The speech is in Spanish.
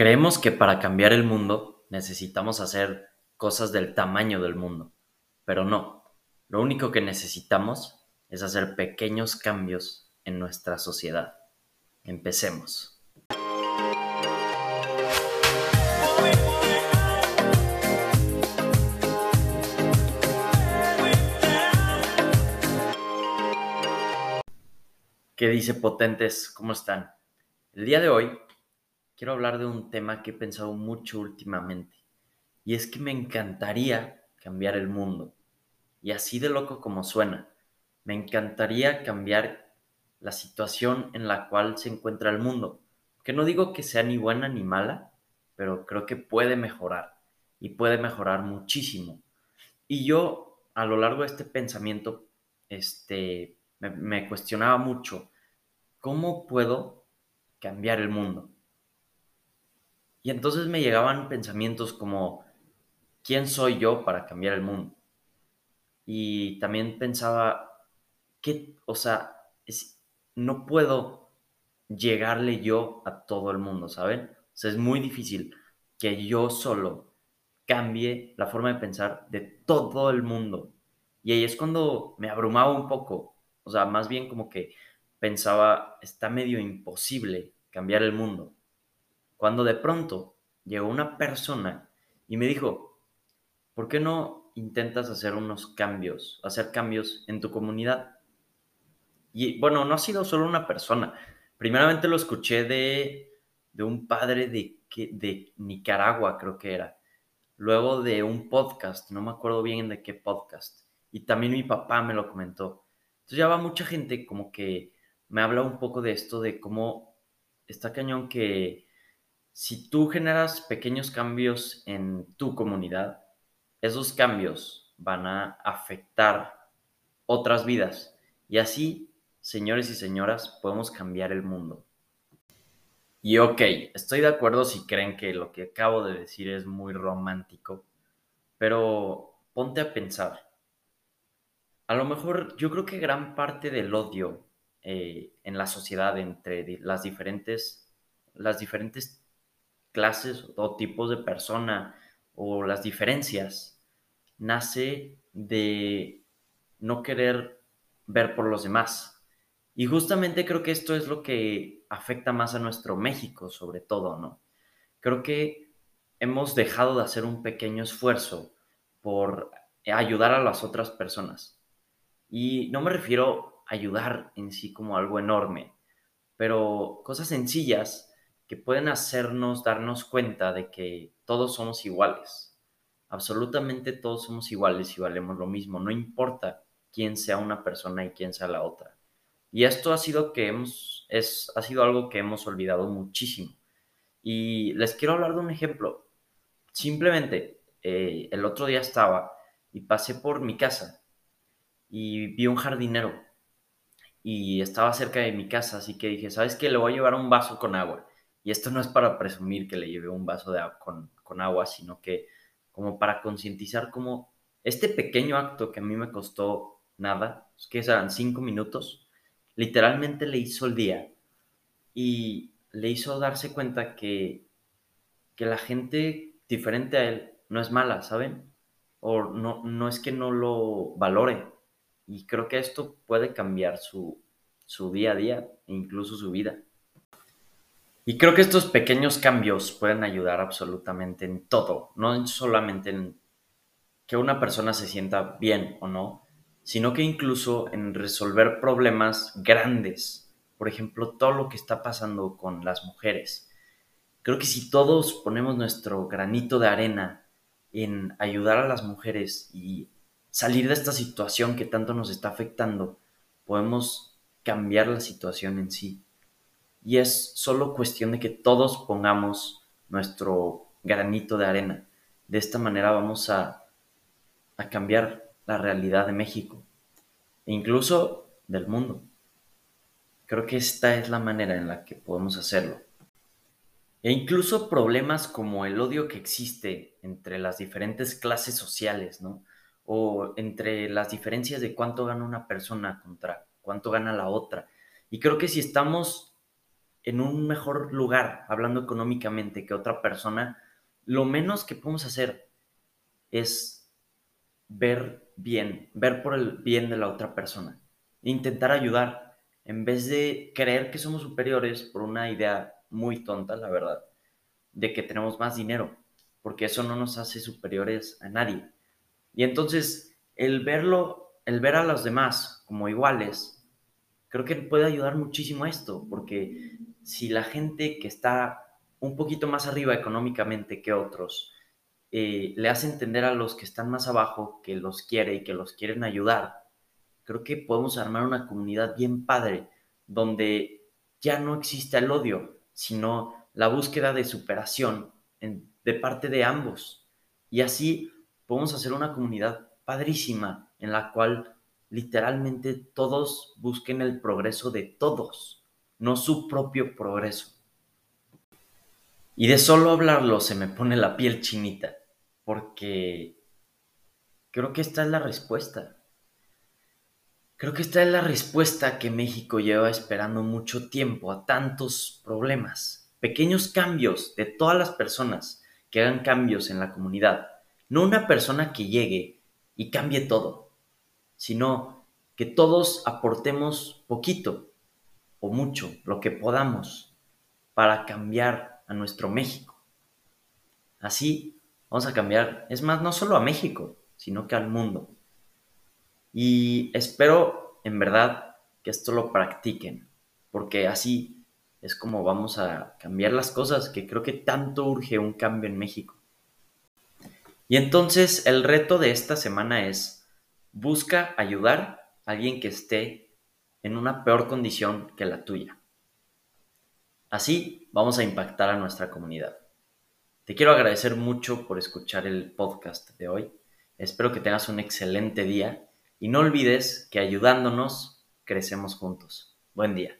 Creemos que para cambiar el mundo necesitamos hacer cosas del tamaño del mundo, pero no. Lo único que necesitamos es hacer pequeños cambios en nuestra sociedad. Empecemos. ¿Qué dice potentes? ¿Cómo están? El día de hoy quiero hablar de un tema que he pensado mucho últimamente. Y es que me encantaría cambiar el mundo. Y así de loco como suena, me encantaría cambiar la situación en la cual se encuentra el mundo. Que no digo que sea ni buena ni mala, pero creo que puede mejorar. Y puede mejorar muchísimo. Y yo, a lo largo de este pensamiento, este, me, me cuestionaba mucho, ¿cómo puedo cambiar el mundo? Y entonces me llegaban pensamientos como, ¿quién soy yo para cambiar el mundo? Y también pensaba, ¿qué, o sea, no puedo llegarle yo a todo el mundo, ¿saben? O sea, es muy difícil que yo solo cambie la forma de pensar de todo el mundo. Y ahí es cuando me abrumaba un poco. O sea, más bien como que pensaba, está medio imposible cambiar el mundo cuando de pronto llegó una persona y me dijo, ¿por qué no intentas hacer unos cambios, hacer cambios en tu comunidad? Y bueno, no ha sido solo una persona. Primeramente lo escuché de, un padre de, de Nicaragua, creo que era. Luego de un podcast, no me acuerdo bien de qué podcast. Y también mi papá me lo comentó. Entonces ya va mucha gente como que me habla un poco de esto, de cómo está cañón que si tú generas pequeños cambios en tu comunidad, esos cambios van a afectar otras vidas. Y así, señores y señoras, podemos cambiar el mundo. Y ok, estoy de acuerdo si creen que lo que acabo de decir es muy romántico, pero ponte a pensar. A lo mejor yo creo que gran parte del odio eh, en la sociedad entre las diferentes, las diferentes clases o tipos de persona o las diferencias nace de no querer ver por los demás. Y justamente creo que esto es lo que afecta más a nuestro México, sobre todo, ¿no? Creo que hemos dejado de hacer un pequeño esfuerzo por ayudar a las otras personas. Y no me refiero a ayudar en sí como algo enorme, pero cosas sencillas que pueden hacernos darnos cuenta de que todos somos iguales. Absolutamente todos somos iguales y valemos lo mismo. No importa quién sea una persona y quién sea la otra. Y esto ha sido, que hemos, es, ha sido algo que hemos olvidado muchísimo. Y les quiero hablar de un ejemplo. Simplemente, eh, el otro día estaba y pasé por mi casa y vi un jardinero y estaba cerca de mi casa, así que dije, ¿sabes qué? Le voy a llevar un vaso con agua. Y esto no es para presumir que le llevé un vaso de con, con agua, sino que como para concientizar como este pequeño acto que a mí me costó nada, que eran cinco minutos, literalmente le hizo el día y le hizo darse cuenta que, que la gente diferente a él no es mala, ¿saben? O no, no es que no lo valore. Y creo que esto puede cambiar su, su día a día e incluso su vida. Y creo que estos pequeños cambios pueden ayudar absolutamente en todo, no solamente en que una persona se sienta bien o no, sino que incluso en resolver problemas grandes. Por ejemplo, todo lo que está pasando con las mujeres. Creo que si todos ponemos nuestro granito de arena en ayudar a las mujeres y salir de esta situación que tanto nos está afectando, podemos cambiar la situación en sí y es solo cuestión de que todos pongamos nuestro granito de arena. De esta manera vamos a, a cambiar la realidad de México e incluso del mundo. Creo que esta es la manera en la que podemos hacerlo. E incluso problemas como el odio que existe entre las diferentes clases sociales, ¿no? O entre las diferencias de cuánto gana una persona contra cuánto gana la otra. Y creo que si estamos en un mejor lugar, hablando económicamente, que otra persona, lo menos que podemos hacer es ver bien, ver por el bien de la otra persona, intentar ayudar, en vez de creer que somos superiores por una idea muy tonta, la verdad, de que tenemos más dinero, porque eso no nos hace superiores a nadie. Y entonces, el verlo, el ver a los demás como iguales, creo que puede ayudar muchísimo a esto, porque si la gente que está un poquito más arriba económicamente que otros, eh, le hace entender a los que están más abajo que los quiere y que los quieren ayudar, creo que podemos armar una comunidad bien padre, donde ya no exista el odio, sino la búsqueda de superación de parte de ambos. Y así podemos hacer una comunidad padrísima en la cual literalmente todos busquen el progreso de todos, no su propio progreso. Y de solo hablarlo se me pone la piel chinita, porque creo que esta es la respuesta. Creo que esta es la respuesta que México lleva esperando mucho tiempo a tantos problemas. Pequeños cambios de todas las personas que hagan cambios en la comunidad. No una persona que llegue y cambie todo, sino que todos aportemos poquito o mucho, lo que podamos, para cambiar a nuestro México. Así vamos a cambiar, es más, no solo a México, sino que al mundo. Y espero en verdad que esto lo practiquen, porque así es como vamos a cambiar las cosas, que creo que tanto urge un cambio en México. Y entonces el reto de esta semana es, busca ayudar a alguien que esté en una peor condición que la tuya. Así vamos a impactar a nuestra comunidad. Te quiero agradecer mucho por escuchar el podcast de hoy. Espero que tengas un excelente día y no olvides que ayudándonos crecemos juntos. Buen día.